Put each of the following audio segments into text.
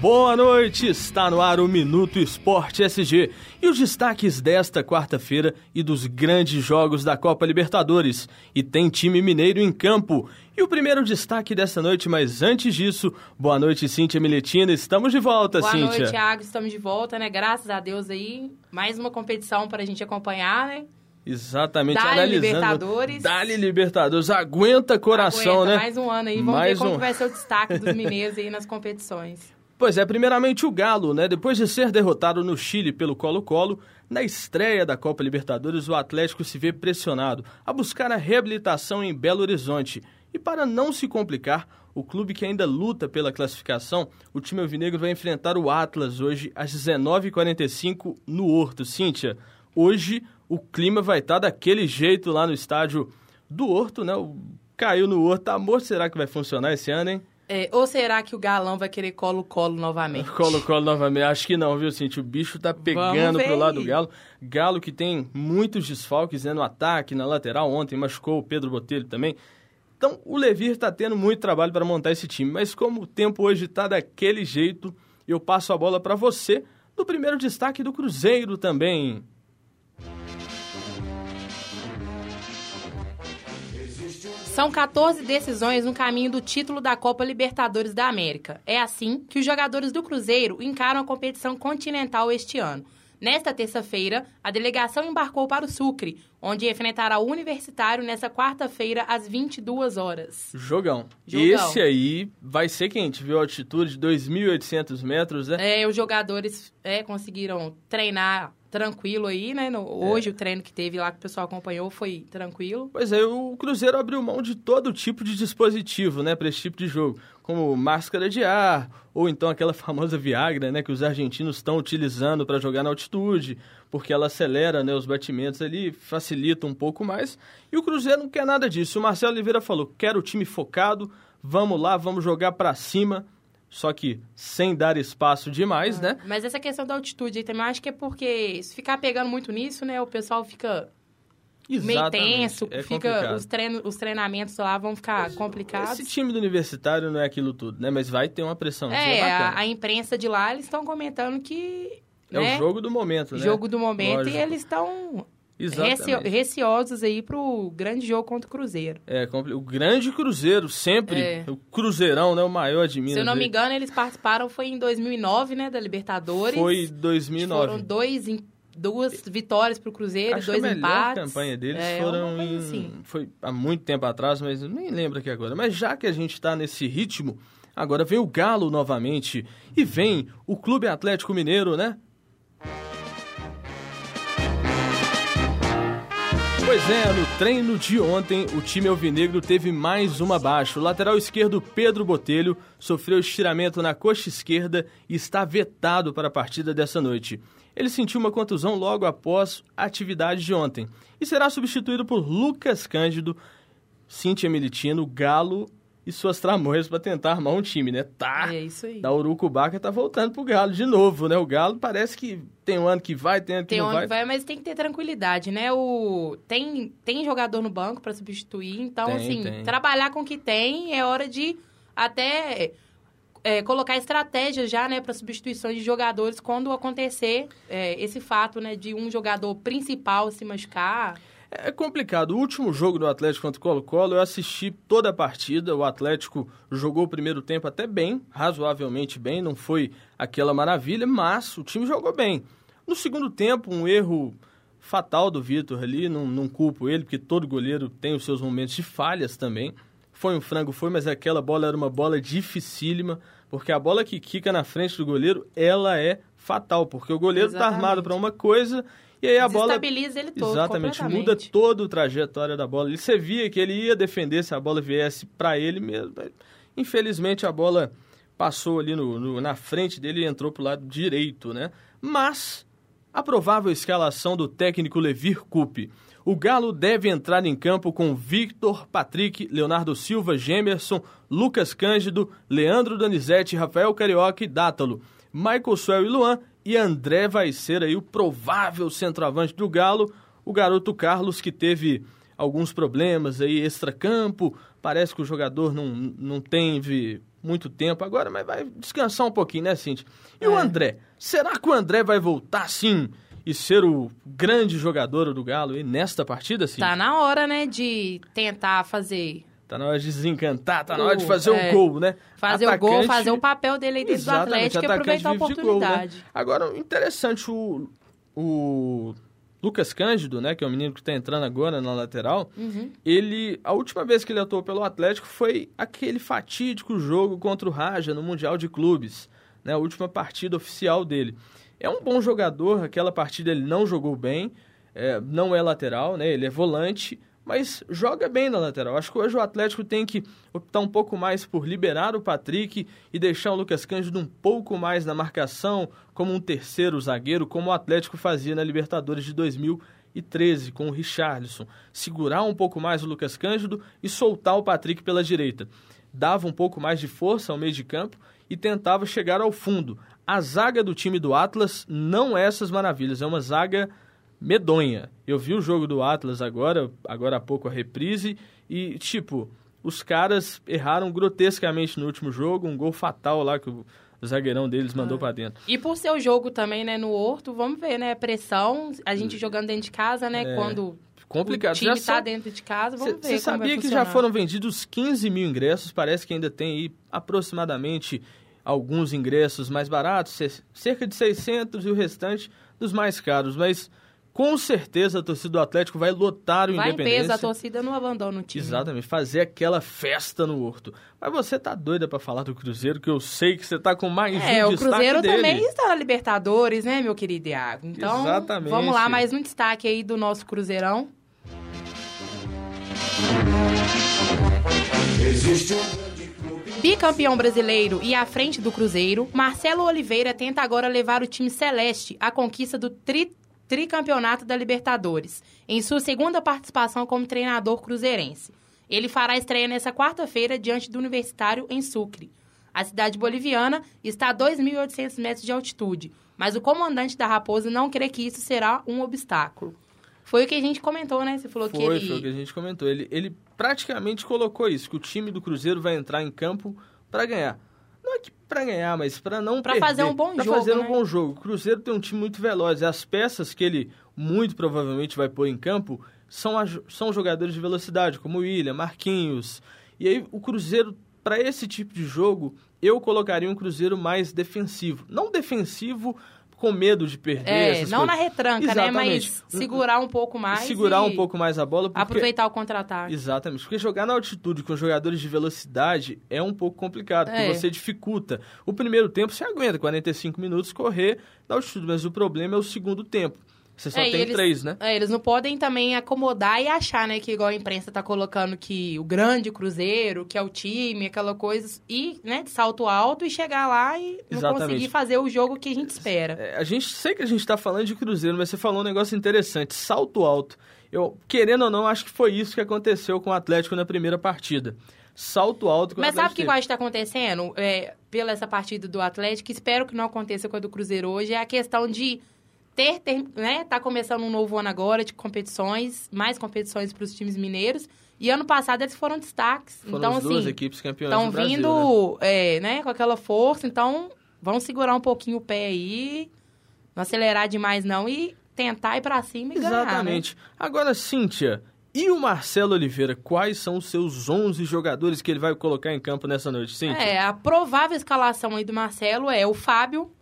Boa noite, está no ar o Minuto Esporte SG e os destaques desta quarta-feira e dos grandes jogos da Copa Libertadores. E tem time mineiro em campo. E o primeiro destaque desta noite, mas antes disso, boa noite, Cíntia Miletina, estamos de volta, boa Cíntia. Boa noite, Thiago, estamos de volta, né? Graças a Deus aí, mais uma competição para a gente acompanhar, né? Exatamente, Dali analisando. Libertadores. Dali Libertadores, aguenta coração, aguenta, né? Mais um ano aí, vamos mais ver como um... vai ser o destaque dos mineiros aí nas competições. Pois é, primeiramente o Galo, né? Depois de ser derrotado no Chile pelo Colo-Colo, na estreia da Copa Libertadores, o Atlético se vê pressionado a buscar a reabilitação em Belo Horizonte. E para não se complicar, o clube que ainda luta pela classificação, o time alvinegro vai enfrentar o Atlas hoje às 19h45 no Horto. Cíntia, hoje o clima vai estar daquele jeito lá no estádio do Horto, né? Caiu no Horto, tá morto, será que vai funcionar esse ano, hein? É, ou será que o Galão vai querer colo-colo novamente? Colo-colo novamente. Acho que não, viu, Cintia? O bicho tá pegando pro lado do Galo. Galo que tem muitos desfalques né, no ataque, na lateral. Ontem machucou o Pedro Botelho também. Então, o Levir tá tendo muito trabalho para montar esse time. Mas como o tempo hoje tá daquele jeito, eu passo a bola para você do primeiro destaque do Cruzeiro também. São 14 decisões no caminho do título da Copa Libertadores da América. É assim que os jogadores do Cruzeiro encaram a competição continental este ano. Nesta terça-feira, a delegação embarcou para o Sucre, onde enfrentará o Universitário nesta quarta-feira às 22 horas. Jogão. Jogão. Esse aí vai ser quente, viu? Altitude de 2.800 metros, né? É, os jogadores é, conseguiram treinar tranquilo aí, né? No, hoje é. o treino que teve lá que o pessoal acompanhou foi tranquilo. Pois é, o Cruzeiro abriu mão de todo tipo de dispositivo, né, para esse tipo de jogo, como máscara de ar ou então aquela famosa Viagra, né, que os argentinos estão utilizando para jogar na altitude, porque ela acelera, né, os batimentos ali, facilita um pouco mais. E o Cruzeiro não quer nada disso. O Marcelo Oliveira falou: "Quero o time focado, vamos lá, vamos jogar para cima" só que sem dar espaço demais, ah, né? Mas essa questão da altitude aí também, acho que é porque se ficar pegando muito nisso, né, o pessoal fica Exatamente. meio tenso, é fica os, treino, os treinamentos lá vão ficar complicados. Esse time do universitário não é aquilo tudo, né? Mas vai ter uma pressão. É, a, a, imprensa de lá, eles estão comentando que... É né? o jogo do momento, né? Jogo do momento Lógico. e eles estão Exatamente. receosos aí pro grande jogo contra o Cruzeiro. É, o grande Cruzeiro, sempre. É. O Cruzeirão, né? O maior de Minas. Se eu não me engano, eles participaram, foi em 2009, né? Da Libertadores. Foi 2009. Foram dois, duas vitórias pro Cruzeiro, Acho dois que a empates. A campanha deles é, foram em... Assim. Foi há muito tempo atrás, mas eu nem lembro aqui agora. Mas já que a gente tá nesse ritmo, agora vem o Galo novamente. E vem o Clube Atlético Mineiro, né? Pois é, no treino de ontem, o time alvinegro teve mais uma baixa. O lateral esquerdo Pedro Botelho sofreu estiramento na coxa esquerda e está vetado para a partida dessa noite. Ele sentiu uma contusão logo após a atividade de ontem e será substituído por Lucas Cândido, Cíntia Militino, Galo e suas tramões para tentar armar um time, né? Tá. É isso aí. Da Urucubaca tá voltando pro Galo de novo, né? O Galo parece que tem um ano que vai, tem ano que tem não um vai. Tem ano que vai, mas tem que ter tranquilidade, né? O tem tem jogador no banco para substituir, então tem, assim, tem. trabalhar com o que tem é hora de até é, colocar estratégias já, né, para substituição de jogadores quando acontecer é, esse fato, né, de um jogador principal se machucar. É complicado. O último jogo do Atlético contra o Colo-Colo, eu assisti toda a partida. O Atlético jogou o primeiro tempo até bem, razoavelmente bem, não foi aquela maravilha, mas o time jogou bem. No segundo tempo, um erro fatal do Vitor ali, não, não culpo ele, porque todo goleiro tem os seus momentos de falhas também. Foi um frango, foi, mas aquela bola era uma bola dificílima, porque a bola que quica na frente do goleiro, ela é fatal, porque o goleiro está armado para uma coisa e aí a bola. Desestabiliza ele todo. Exatamente, muda toda a trajetória da bola. E você via que ele ia defender se a bola viesse para ele mesmo. Infelizmente a bola passou ali no, no, na frente dele e entrou pro lado direito, né? Mas a provável escalação do técnico Levir Coupe. O Galo deve entrar em campo com Victor, Patrick, Leonardo Silva, Gemerson, Lucas Cândido, Leandro Donizete, Rafael Carioca e Dátalo. Michael Suel e Luan e André vai ser aí o provável centroavante do Galo, o garoto Carlos que teve alguns problemas aí extracampo, parece que o jogador não, não teve muito tempo agora, mas vai descansar um pouquinho, né, Cintia? E É. o André? Será que o André vai voltar sim e ser o grande jogador do Galo aí nesta partida, Cintia? Tá na hora, né, de tentar fazer Tá na hora de desencantar, tá na O- hora de fazer é. o gol, né? fazer o gol, Atacante- fazer o papel dele aí dentro do Atlético e atacante aproveitar a vive de gol, né? oportunidade. Agora, interessante, o, o Lucas Cândido, né, que é o menino que tá entrando agora na lateral, Uhum. ele, a última vez que ele atuou pelo Atlético foi aquele fatídico jogo contra o Raja no Mundial de Clubes, né, a última partida oficial dele. É um bom jogador, aquela partida ele não jogou bem, é, não é lateral, né, ele é volante, mas joga bem na lateral. Acho que hoje o Atlético tem que optar um pouco mais por liberar o Patrick e deixar o Lucas Cândido um pouco mais na marcação, como um terceiro zagueiro, como o Atlético fazia na Libertadores de 2013 com o Richarlison. Segurar um pouco mais o Lucas Cândido e soltar o Patrick pela direita. Dava um pouco mais de força ao meio de campo e tentava chegar ao fundo. A zaga do time do Atlas não é essas maravilhas, é uma zaga medonha. Eu vi o jogo do Atlas agora, agora há pouco a reprise, e tipo, os caras erraram grotescamente no último jogo, um gol fatal lá que o zagueirão deles mandou Ah. pra dentro. E por ser o jogo também, né, no Horto, vamos ver, né, pressão, a gente jogando dentro de casa, né, É, quando Complicado. o time Já são- tá dentro de casa, vamos ver Você sabia que já funcionar. foram vendidos 15 mil ingressos? Parece que ainda tem aí aproximadamente alguns ingressos mais baratos, ce- cerca de 600 e o restante dos mais caros. Mas com certeza a torcida do Atlético vai lotar o Vai em Independência. peso, a torcida não abandona o time. Exatamente, fazer aquela festa no Horto. Mas você tá doida pra falar do Cruzeiro, que eu sei que você tá com mais É, um o destaque Cruzeiro dele. também está na Libertadores, né, meu querido Iago? Então, Exatamente. vamos lá, mais um destaque aí do nosso Cruzeirão. Bicampeão brasileiro e à frente do Cruzeiro, Marcelo Oliveira tenta agora levar o time celeste à conquista do tri- tricampeonato da Libertadores, em sua segunda participação como treinador cruzeirense. Ele fará estreia nessa quarta-feira diante do Universitário em Sucre. A cidade boliviana está a 2.800 metros de altitude, mas o comandante da Raposa não crê que isso será um obstáculo. Foi o que a gente comentou, né? Você falou que Foi, ele... foi o que a gente comentou. Ele, ele praticamente colocou isso, que o time do Cruzeiro vai entrar em campo pra ganhar. Pra ganhar, mas pra não Pra perder. fazer um bom pra jogo, fazer um né? bom jogo. O Cruzeiro tem um time muito veloz. E as peças que ele muito provavelmente vai pôr em campo são, a- são jogadores de velocidade, como o William, Marquinhos. E aí o Cruzeiro, pra esse tipo de jogo, eu colocaria um Cruzeiro mais defensivo. Não defensivo com medo de perder. É, não na coisas. retranca, né? Exatamente. Mas segurar um pouco mais Segurar um pouco mais a bola. Porque... aproveitar o contra-ataque. Exatamente, porque jogar na altitude com jogadores de velocidade é um pouco complicado, porque É. você dificulta. O primeiro tempo você aguenta 45 minutos correr na altitude, mas o problema é o segundo tempo. Você só É, tem eles- três, né? É, eles não podem também acomodar e achar, né, que igual a imprensa tá colocando que o grande Cruzeiro, que é o time, aquela coisa, e, né, de salto alto e chegar lá e não Exatamente. conseguir fazer o jogo que a gente espera. É, a gente sei que a gente está falando de Cruzeiro, mas você falou um negócio interessante, salto alto. Eu, querendo ou não, acho que foi isso que aconteceu com o Atlético na primeira partida. Salto alto Mas sabe o que eu acho que tá acontecendo? É, pela essa partida do Atlético, espero que não aconteça com a do Cruzeiro hoje, é a questão de ter, ter né, tá começando um novo ano agora de competições, mais competições para os times mineiros, e ano passado eles foram destaques. Foram então, as duas assim, equipes campeãs estão vindo né? é, né, com aquela força, então vamos segurar um pouquinho o pé aí, não acelerar demais não e tentar ir pra cima e ganhar, né? Exatamente. Agora, Cíntia, e o Marcelo Oliveira? Quais são os seus 11 jogadores que ele vai colocar em campo nessa noite, Cíntia? É, a provável escalação aí do Marcelo é o Fábio,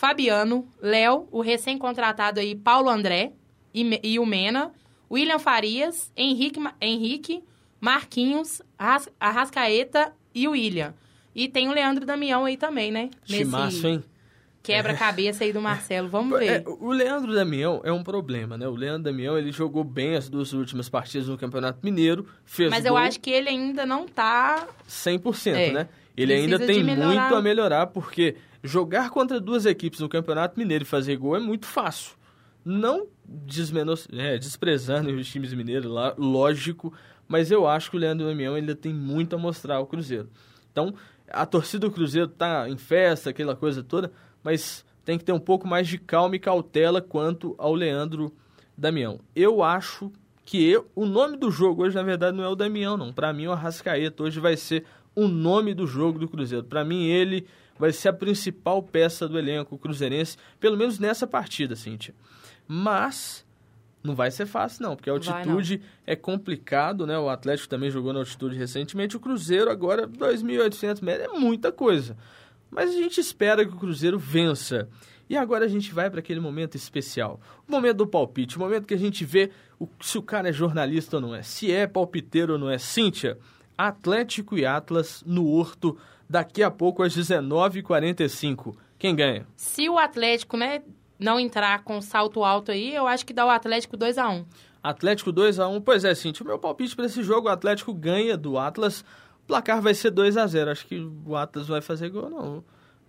Fabiano, Léo, o recém-contratado aí Paulo André e, e o Mena, William Farias, Henrique, Henrique Marquinhos, Arras- Arrascaeta e o William. E tem o Leandro Damião aí também, né? Timaço, hein? quebra-cabeça aí do Marcelo. Vamos É, ver. o Leandro Damião é um problema, né? O Leandro Damião, ele jogou bem as duas últimas partidas no Campeonato Mineiro, fez Mas eu gol acho que ele ainda não tá 100%, É, né? Ele precisa ainda tem muito a melhorar, porque jogar contra duas equipes no Campeonato Mineiro e fazer gol é muito fácil. Não desmenos, é, desprezando os times mineiros lá, lógico, mas eu acho que o Leandro Damião ainda tem muito a mostrar ao Cruzeiro. Então, a torcida do Cruzeiro tá em festa, aquela coisa toda, mas tem que ter um pouco mais de calma e cautela quanto ao Leandro Damião. Eu acho que eu, o nome do jogo hoje, na verdade, não é o Damião, não. Para mim, o Arrascaeta hoje vai ser o nome do jogo do Cruzeiro. Para mim, ele vai ser a principal peça do elenco cruzeirense, pelo menos nessa partida, Cíntia. Mas não vai ser fácil, não, porque a altitude é complicado, né? O Atlético também jogou na altitude recentemente. O Cruzeiro agora, 2.800 metros, é muita coisa. Mas a gente espera que o Cruzeiro vença. E agora a gente vai para aquele momento especial. O momento do palpite, o momento que a gente vê o, se o cara é jornalista ou não é, se é palpiteiro ou não é. Cíntia, Atlético e Atlas no Horto, daqui a pouco às 19h45. Quem ganha? Se o Atlético, né, não entrar com salto alto aí, eu acho que dá o Atlético 2 a 1 Atlético 2 a 1 Pois é, Cintia, o meu palpite para esse jogo, o Atlético ganha do Atlas. O placar vai ser 2 a 0 Acho que o Atlas vai fazer gol, não.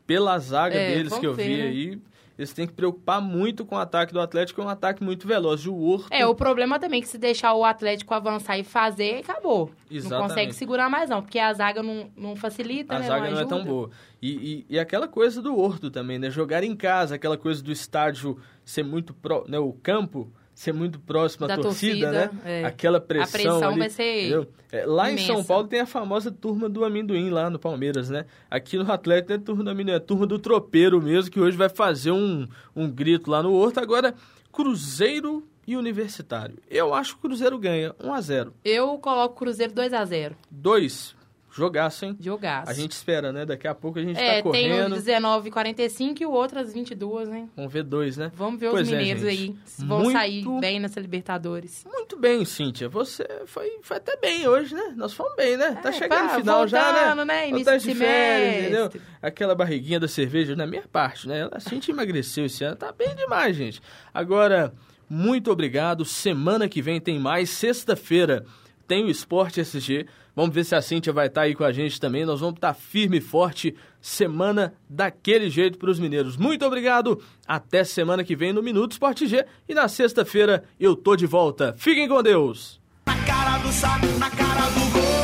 Pela zaga é, deles que eu ver, vi né? aí, eles têm que preocupar muito com o ataque do Atlético, é um ataque muito veloz. O Horto... É, o problema também é que se deixar o Atlético avançar e fazer, acabou. Exatamente. Não consegue segurar mais não, porque a zaga não, não facilita, a né? A zaga não, não, é tão boa. E, e, e, aquela coisa do Horto também, né? Jogar em casa, aquela coisa do estádio ser muito... Pro, né? O campo ser muito próximo à torcida, torcida, né? É. Aquela pressão. A pressão ali, vai ser. É, lá imensa. em São Paulo tem a famosa turma do amendoim lá no Palmeiras, né? Aqui no Atlético a turma do amendoim, a turma do tropeiro mesmo, que hoje vai fazer um, um grito lá no Horto. Agora, Cruzeiro e Universitário. Eu acho que o Cruzeiro ganha 1 a 0 Eu coloco o Cruzeiro 2 a 0 2 Jogaço, hein? Jogaço. A gente espera, né? Daqui a pouco a gente é, tá correndo. É, tem o 19 45 e o outro às 22, hein? Vamos ver dois, né? Vamos ver pois os é, mineiros é, aí. Vão Muito... sair bem nessa Libertadores. Muito bem, Cíntia. Você foi, foi até bem hoje, né? Nós fomos bem, né? Tá é, chegando no final já, né? né? Início de férias, entendeu? Aquela barriguinha da cerveja, na minha parte, né? A Cíntia emagreceu esse ano. Tá bem demais, gente. Agora, muito obrigado. Semana que vem tem mais. Sexta-feira tem o Esporte SG. Vamos ver se a Cíntia vai estar tá aí com a gente também. Nós vamos estar tá firme e forte semana daquele jeito para os mineiros. Muito obrigado. Até semana que vem no Minuto Esporte G. E na sexta-feira eu tô de volta. Fiquem com Deus. Na cara do saco, na cara do gol.